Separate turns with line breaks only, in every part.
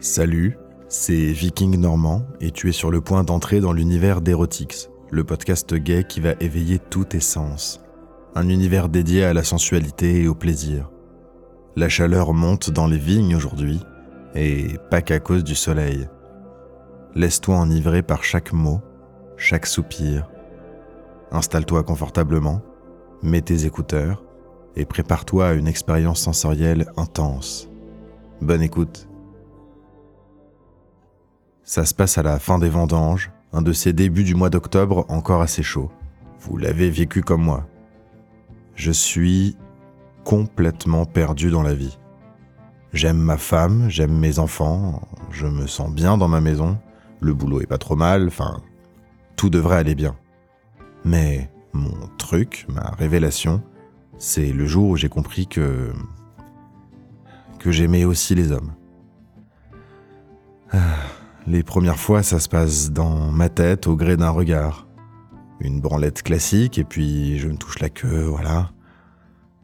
Salut, c'est Viking Normand et tu es sur le point d'entrer dans l'univers d'Erotix, le podcast gay qui va éveiller tous tes sens. Un univers dédié à la sensualité et au plaisir. La chaleur monte dans les vignes aujourd'hui, et pas qu'à cause du soleil. Laisse-toi enivrer par chaque mot, chaque soupir. Installe-toi confortablement, mets tes écouteurs et prépare-toi à une expérience sensorielle intense. Bonne écoute. Ça se passe à la fin des vendanges, un de ces débuts du mois d'octobre encore assez chaud. Vous l'avez vécu comme moi. Je suis complètement perdu dans la vie. J'aime ma femme, j'aime mes enfants, je me sens bien dans ma maison, le boulot est pas trop mal, enfin, tout devrait aller bien. Mais mon truc, ma révélation, c'est le jour où j'ai compris que que j'aimais aussi les hommes. Ah. Les premières fois, ça se passe dans ma tête au gré d'un regard. Une branlette classique, et puis je me touche la queue, voilà.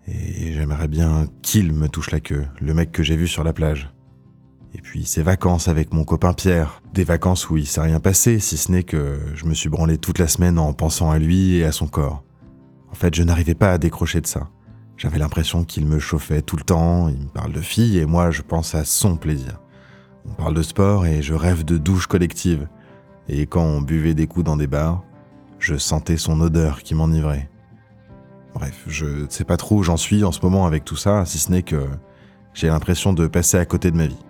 Et j'aimerais bien qu'il me touche la queue, le mec que j'ai vu sur la plage. Et puis ces vacances avec mon copain Pierre, des vacances où il s'est rien passé, si ce n'est que je me suis branlé toute la semaine en pensant à lui et à son corps. En fait, je n'arrivais pas à décrocher de ça. J'avais l'impression qu'il me chauffait tout le temps, il me parle de filles et moi je pense à son plaisir. On parle de sport et je rêve de douche collective. Et quand on buvait des coups dans des bars, je sentais son odeur qui m'enivrait. Bref, je ne sais pas trop où j'en suis en ce moment avec tout ça, si ce n'est que j'ai l'impression de passer à côté de ma vie.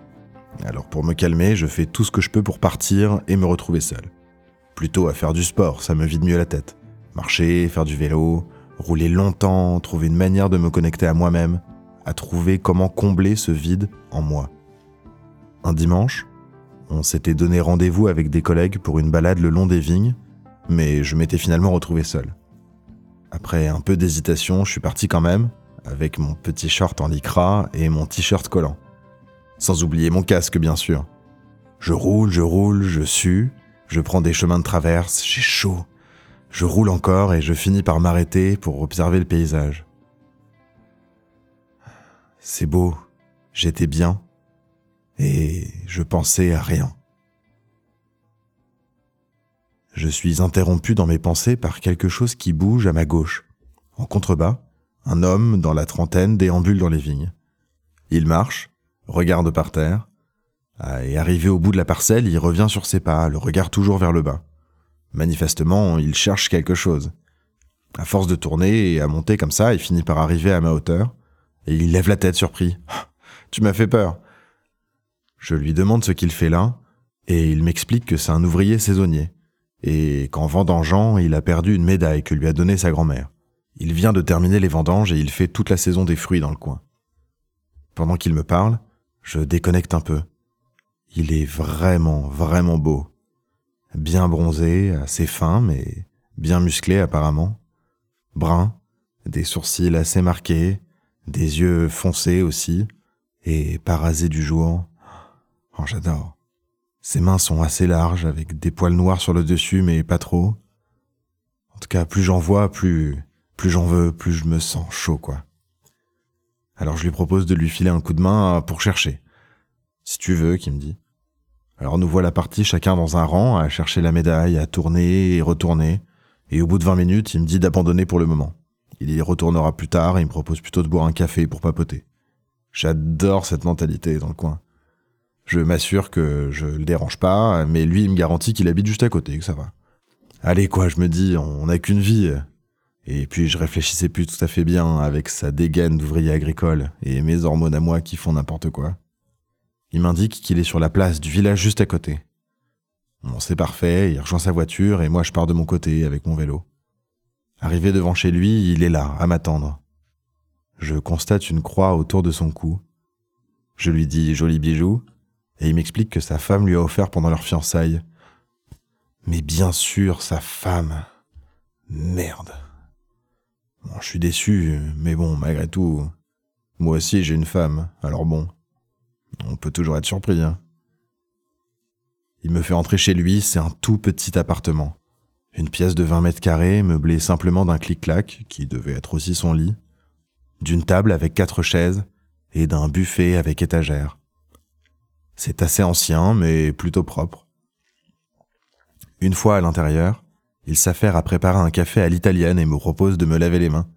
Alors pour me calmer, je fais tout ce que je peux pour partir et me retrouver seul. Plutôt à faire du sport, ça me vide mieux la tête. Marcher, faire du vélo, rouler longtemps, trouver une manière de me connecter à moi-même, à trouver comment combler ce vide en moi. Un dimanche, on s'était donné rendez-vous avec des collègues pour une balade le long des vignes, mais je m'étais finalement retrouvé seul. Après un peu d'hésitation, je suis parti quand même, avec mon petit short en lycra et mon t-shirt collant. Sans oublier mon casque, bien sûr. Je roule, je roule, je sue, je prends des chemins de traverse, j'ai chaud. Je roule encore et je finis par m'arrêter pour observer le paysage. C'est beau, j'étais bien, et je pensais à rien. Je suis interrompu dans mes pensées par quelque chose qui bouge à ma gauche. En contrebas, un homme dans la trentaine déambule dans les vignes. Il marche, regarde par terre, ah, et arrivé au bout de la parcelle, il revient sur ses pas, le regard toujours vers le bas. Manifestement, il cherche quelque chose. À force de tourner et à monter comme ça, il finit par arriver à ma hauteur, et il lève la tête surpris. tu m'as fait peur. Je lui demande ce qu'il fait là, et il m'explique que c'est un ouvrier saisonnier, et qu'en vendangeant, il a perdu une médaille que lui a donnée sa grand-mère. Il vient de terminer les vendanges et il fait toute la saison des fruits dans le coin. Pendant qu'il me parle, je déconnecte un peu. Il est vraiment, vraiment beau. Bien bronzé, assez fin, mais bien musclé apparemment. Brun, des sourcils assez marqués, des yeux foncés aussi, et parasés du jour. Oh, j'adore. Ses mains sont assez larges, avec des poils noirs sur le dessus, mais pas trop. En tout cas, plus j'en vois, plus, plus j'en veux, plus je me sens chaud, quoi. Alors je lui propose de lui filer un coup de main pour chercher. Si tu veux, qui me dit. Alors nous voilà partis chacun dans un rang à chercher la médaille, à tourner et retourner. Et au bout de 20 minutes, il me dit d'abandonner pour le moment. Il y retournera plus tard et il me propose plutôt de boire un café pour papoter. J'adore cette mentalité dans le coin. Je m'assure que je le dérange pas, mais lui, il me garantit qu'il habite juste à côté, que ça va. Allez, quoi, je me dis, on n'a qu'une vie. Et puis je réfléchissais plus tout à fait bien avec sa dégaine d'ouvrier agricole et mes hormones à moi qui font n'importe quoi. Il m'indique qu'il est sur la place du village juste à côté. Bon, c'est parfait, il rejoint sa voiture et moi je pars de mon côté avec mon vélo. Arrivé devant chez lui, il est là, à m'attendre. Je constate une croix autour de son cou. Je lui dis joli bijou, et il m'explique que sa femme lui a offert pendant leur fiançailles. Mais bien sûr, sa femme. Merde. Je suis déçu, mais bon, malgré tout, moi aussi j'ai une femme, alors bon, on peut toujours être surpris. Hein. Il me fait entrer chez lui, c'est un tout petit appartement. Une pièce de 20 mètres carrés, meublée simplement d'un clic-clac, qui devait être aussi son lit, d'une table avec quatre chaises et d'un buffet avec étagère. C'est assez ancien, mais plutôt propre. Une fois à l'intérieur, il s'affaire à préparer un café à l'italienne et me propose de me laver les mains.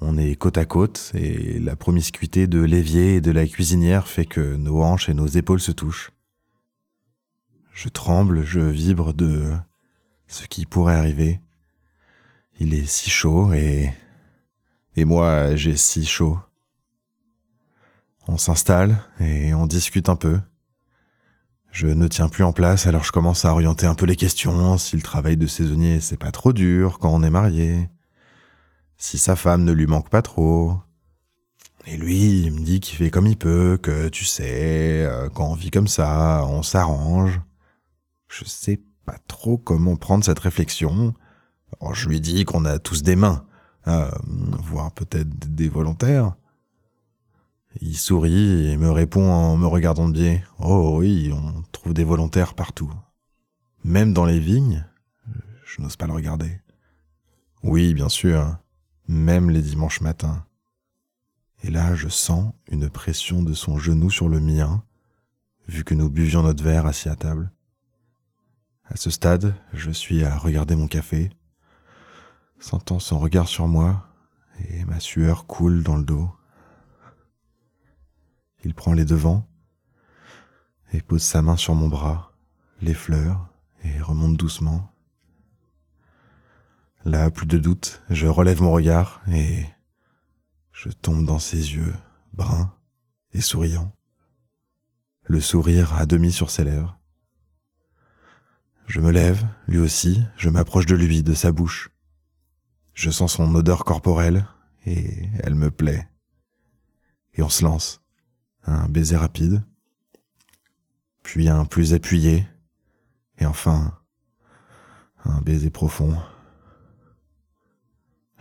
On est côte à côte et la promiscuité de l'évier et de la cuisinière fait que nos hanches et nos épaules se touchent. Je tremble, je vibre de ce qui pourrait arriver. Il est si chaud et... Et moi, j'ai si chaud. On s'installe et on discute un peu. Je ne tiens plus en place, alors je commence à orienter un peu les questions, si le travail de saisonnier c'est pas trop dur quand on est marié, si sa femme ne lui manque pas trop. Et lui, il me dit qu'il fait comme il peut, que tu sais, euh, quand on vit comme ça, on s'arrange. Je sais pas trop comment prendre cette réflexion. je lui dis qu'on a tous des mains, euh, voire peut-être des volontaires. Il sourit et me répond en me regardant de biais. Oh oui, on trouve des volontaires partout. Même dans les vignes, je n'ose pas le regarder. Oui, bien sûr, même les dimanches matins. Et là, je sens une pression de son genou sur le mien, vu que nous buvions notre verre assis à table. À ce stade, je suis à regarder mon café, sentant son regard sur moi, et ma sueur coule dans le dos. Il prend les devants et pose sa main sur mon bras, les fleurs et remonte doucement. Là, plus de doute, je relève mon regard et je tombe dans ses yeux, bruns et souriants, le sourire à demi sur ses lèvres. Je me lève, lui aussi, je m'approche de lui, de sa bouche. Je sens son odeur corporelle et elle me plaît. Et on se lance un baiser rapide, puis un plus appuyé, et enfin un baiser profond.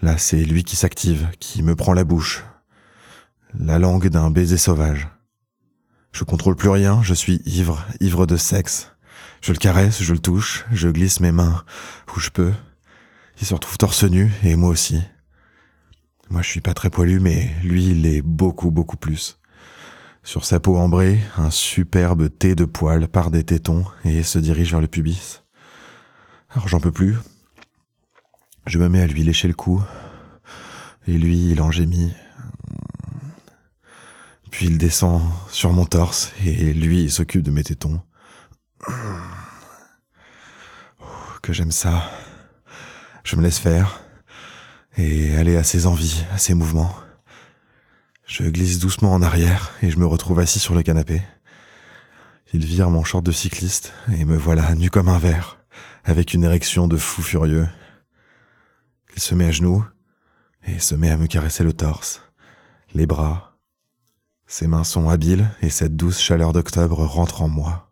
Là, c'est lui qui s'active, qui me prend la bouche, la langue d'un baiser sauvage. Je contrôle plus rien, je suis ivre, ivre de sexe. Je le caresse, je le touche, je glisse mes mains où je peux. Il se retrouve torse nu, et moi aussi. Moi, je suis pas très poilu, mais lui, il est beaucoup, beaucoup plus. Sur sa peau ambrée, un superbe thé de poils part des tétons et se dirige vers le pubis. Alors j'en peux plus. Je me mets à lui lécher le cou. Et lui, il en gémit. Puis il descend sur mon torse et lui, il s'occupe de mes tétons. que j'aime ça. Je me laisse faire et aller à ses envies, à ses mouvements. Je glisse doucement en arrière et je me retrouve assis sur le canapé. Il vire mon short de cycliste et me voilà nu comme un verre, avec une érection de fou furieux. Il se met à genoux et se met à me caresser le torse, les bras. Ses mains sont habiles et cette douce chaleur d'octobre rentre en moi.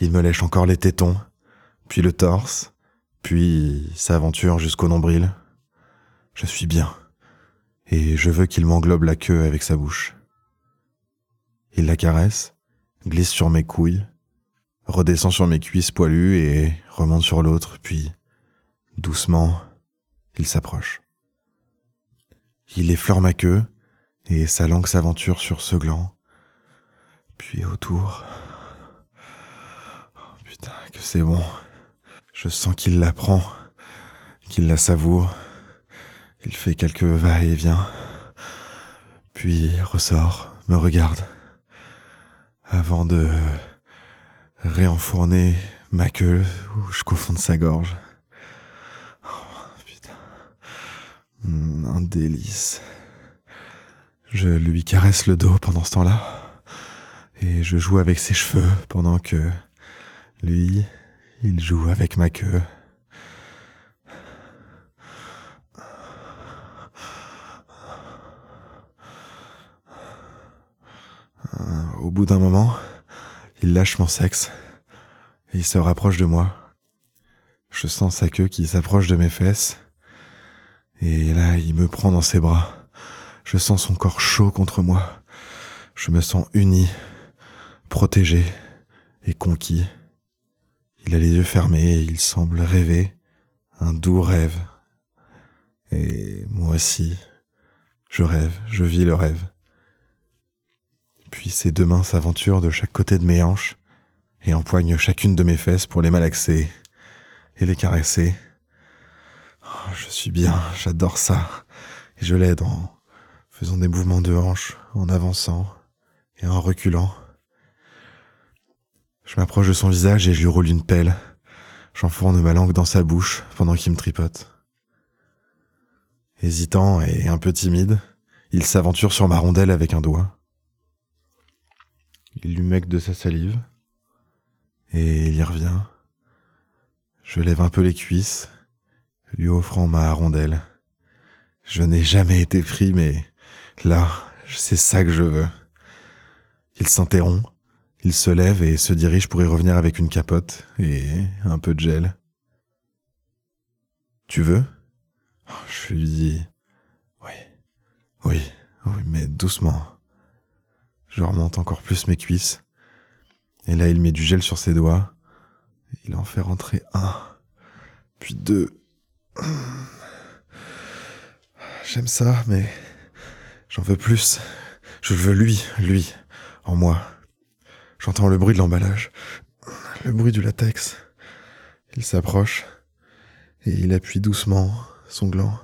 Il me lèche encore les tétons, puis le torse, puis s'aventure jusqu'au nombril. Je suis bien et je veux qu'il m'englobe la queue avec sa bouche. Il la caresse, glisse sur mes couilles, redescend sur mes cuisses poilues et remonte sur l'autre, puis, doucement, il s'approche. Il effleure ma queue et sa langue s'aventure sur ce gland, puis autour. Oh, putain, que c'est bon. Je sens qu'il la prend, qu'il la savoure il fait quelques va-et-vient, puis ressort, me regarde, avant de réenfourner ma queue jusqu'au fond de sa gorge. Oh, putain. Un délice. Je lui caresse le dos pendant ce temps-là, et je joue avec ses cheveux pendant que lui, il joue avec ma queue. Au bout d'un moment, il lâche mon sexe et il se rapproche de moi. Je sens sa queue qui s'approche de mes fesses et là il me prend dans ses bras. Je sens son corps chaud contre moi. Je me sens uni, protégé et conquis. Il a les yeux fermés et il semble rêver un doux rêve. Et moi aussi, je rêve, je vis le rêve. Puis ses deux mains s'aventurent de chaque côté de mes hanches et empoignent chacune de mes fesses pour les malaxer et les caresser. Oh, je suis bien, j'adore ça. Et je l'aide en faisant des mouvements de hanches, en avançant et en reculant. Je m'approche de son visage et je lui roule une pelle. J'enfourne ma langue dans sa bouche pendant qu'il me tripote. Hésitant et un peu timide, il s'aventure sur ma rondelle avec un doigt. Il lui mec de sa salive et il y revient. Je lève un peu les cuisses, lui offrant ma rondelle. Je n'ai jamais été pris, mais là, c'est ça que je veux. Il s'interrompt, il se lève et se dirige pour y revenir avec une capote et un peu de gel. Tu veux? Je lui dis oui, oui, oui, mais doucement. Je remonte encore plus mes cuisses. Et là, il met du gel sur ses doigts. Il en fait rentrer un, puis deux. J'aime ça, mais j'en veux plus. Je veux lui, lui, en moi. J'entends le bruit de l'emballage, le bruit du latex. Il s'approche et il appuie doucement son gland.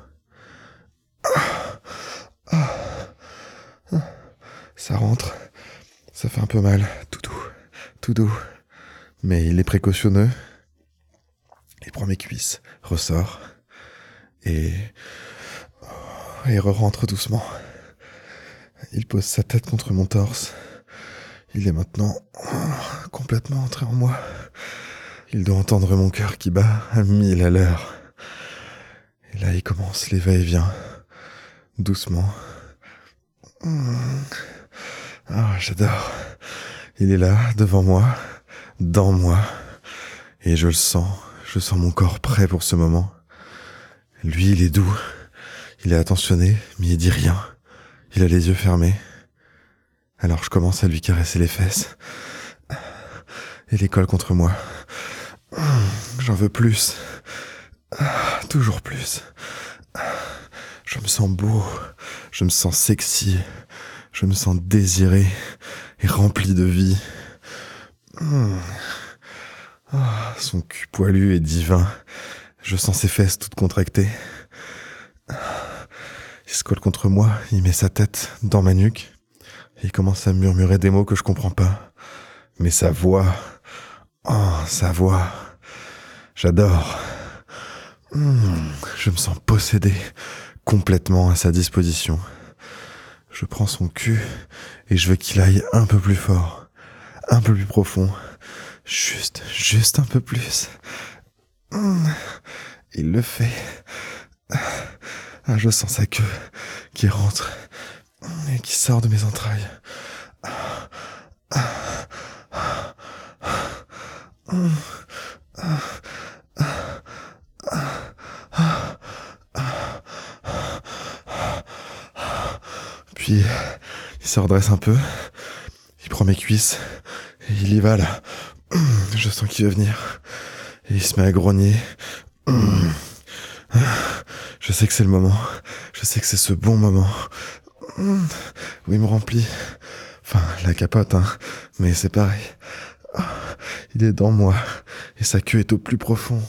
Ça rentre, ça fait un peu mal, tout doux, tout doux. Mais il est précautionneux. Il prend mes cuisses, ressort et et re-rentre doucement. Il pose sa tête contre mon torse. Il est maintenant complètement entré en moi. Il doit entendre mon cœur qui bat à mille à l'heure. Et là, il commence les va-et-vient, doucement. Ah, j'adore. Il est là, devant moi, dans moi. Et je le sens, je sens mon corps prêt pour ce moment. Lui, il est doux. Il est attentionné, mais il dit rien. Il a les yeux fermés. Alors je commence à lui caresser les fesses. Et les colle contre moi. J'en veux plus. Toujours plus. Je me sens beau. Je me sens sexy. Je me sens désiré et rempli de vie. Son cul poilu est divin. Je sens ses fesses toutes contractées. Il se colle contre moi, il met sa tête dans ma nuque. Il commence à murmurer des mots que je comprends pas. Mais sa voix, oh, sa voix, j'adore. Hmm, je me sens possédé, complètement à sa disposition. Je prends son cul et je veux qu'il aille un peu plus fort, un peu plus profond, juste, juste un peu plus. Il le fait. Ah, je sens sa queue qui rentre et qui sort de mes entrailles. Puis il se redresse un peu, il prend mes cuisses et il y va là. Je sens qu'il veut venir. Et il se met à grogner. Je sais que c'est le moment. Je sais que c'est ce bon moment. Où il me remplit. Enfin, la capote, hein. Mais c'est pareil. Il est dans moi. Et sa queue est au plus profond.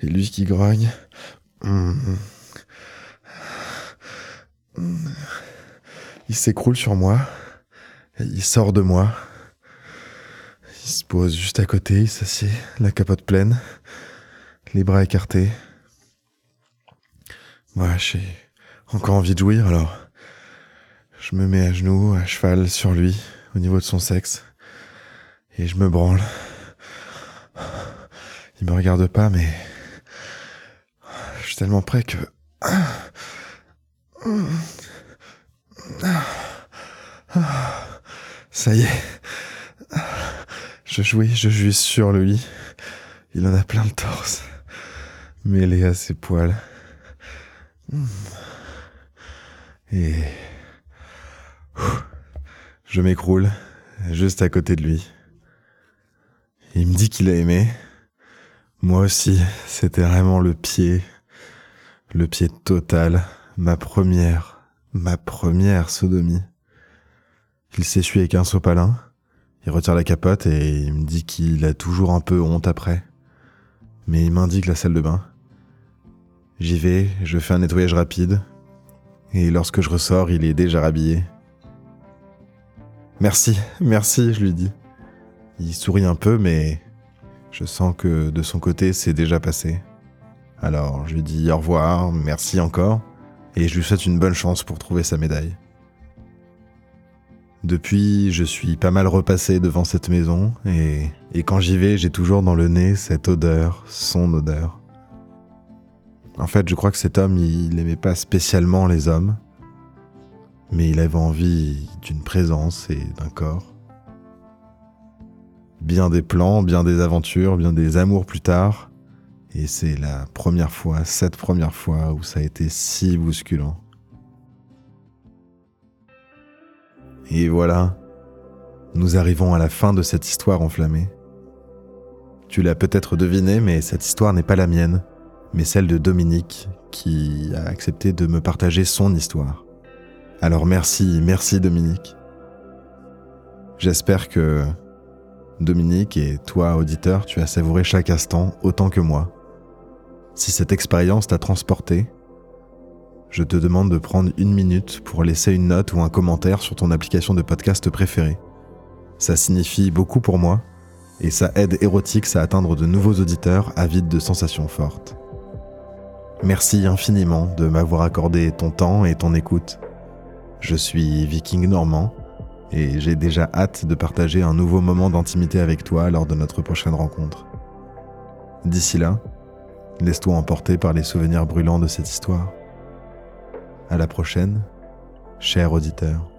Et lui qui grogne. Il s'écroule sur moi. Il sort de moi. Il se pose juste à côté, il s'assied, la capote pleine, les bras écartés. Moi, j'ai encore envie de jouir, alors je me mets à genoux, à cheval sur lui, au niveau de son sexe, et je me branle. Il me regarde pas, mais je suis tellement près que... Ça y est. Je jouis, je jouis sur lui. Il en a plein le torse, mêlé à ses poils. Et je m'écroule juste à côté de lui. Il me dit qu'il a aimé. Moi aussi, c'était vraiment le pied, le pied total, ma première, Ma première sodomie. Il s'essuie avec un sopalin, il retire la capote et il me dit qu'il a toujours un peu honte après. Mais il m'indique la salle de bain. J'y vais, je fais un nettoyage rapide, et lorsque je ressors, il est déjà rhabillé. Merci, merci, je lui dis. Il sourit un peu, mais je sens que de son côté, c'est déjà passé. Alors je lui dis au revoir, merci encore, et je lui souhaite une bonne chance pour trouver sa médaille. Depuis, je suis pas mal repassé devant cette maison, et, quand j'y vais, j'ai toujours dans le nez cette odeur, son odeur. En fait, je crois que cet homme, il n'aimait pas spécialement les hommes, mais il avait envie d'une présence et d'un corps. Bien des plans, bien des aventures, bien des amours plus tard, et c'est la première fois, cette première fois où ça a été si bousculant. Et voilà, nous arrivons à la fin de cette histoire enflammée. Tu l'as peut-être deviné, mais cette histoire n'est pas la mienne, mais celle de Dominique, qui a accepté de me partager son histoire. Alors merci, merci Dominique. J'espère que Dominique et toi, auditeur, tu as savouré chaque instant autant que moi. Si cette expérience t'a transporté, je te demande de prendre une minute pour laisser une note ou un commentaire sur ton application de podcast préférée. Ça signifie beaucoup pour moi et ça aide Erotix à atteindre de nouveaux auditeurs avides de sensations fortes. Merci infiniment de m'avoir accordé ton temps et ton écoute. Je suis Viking Normand et j'ai déjà hâte de partager un nouveau moment d'intimité avec toi lors de notre prochaine rencontre. D'ici là, laisse-toi emporter par les souvenirs brûlants de cette histoire. À la prochaine, cher auditeur.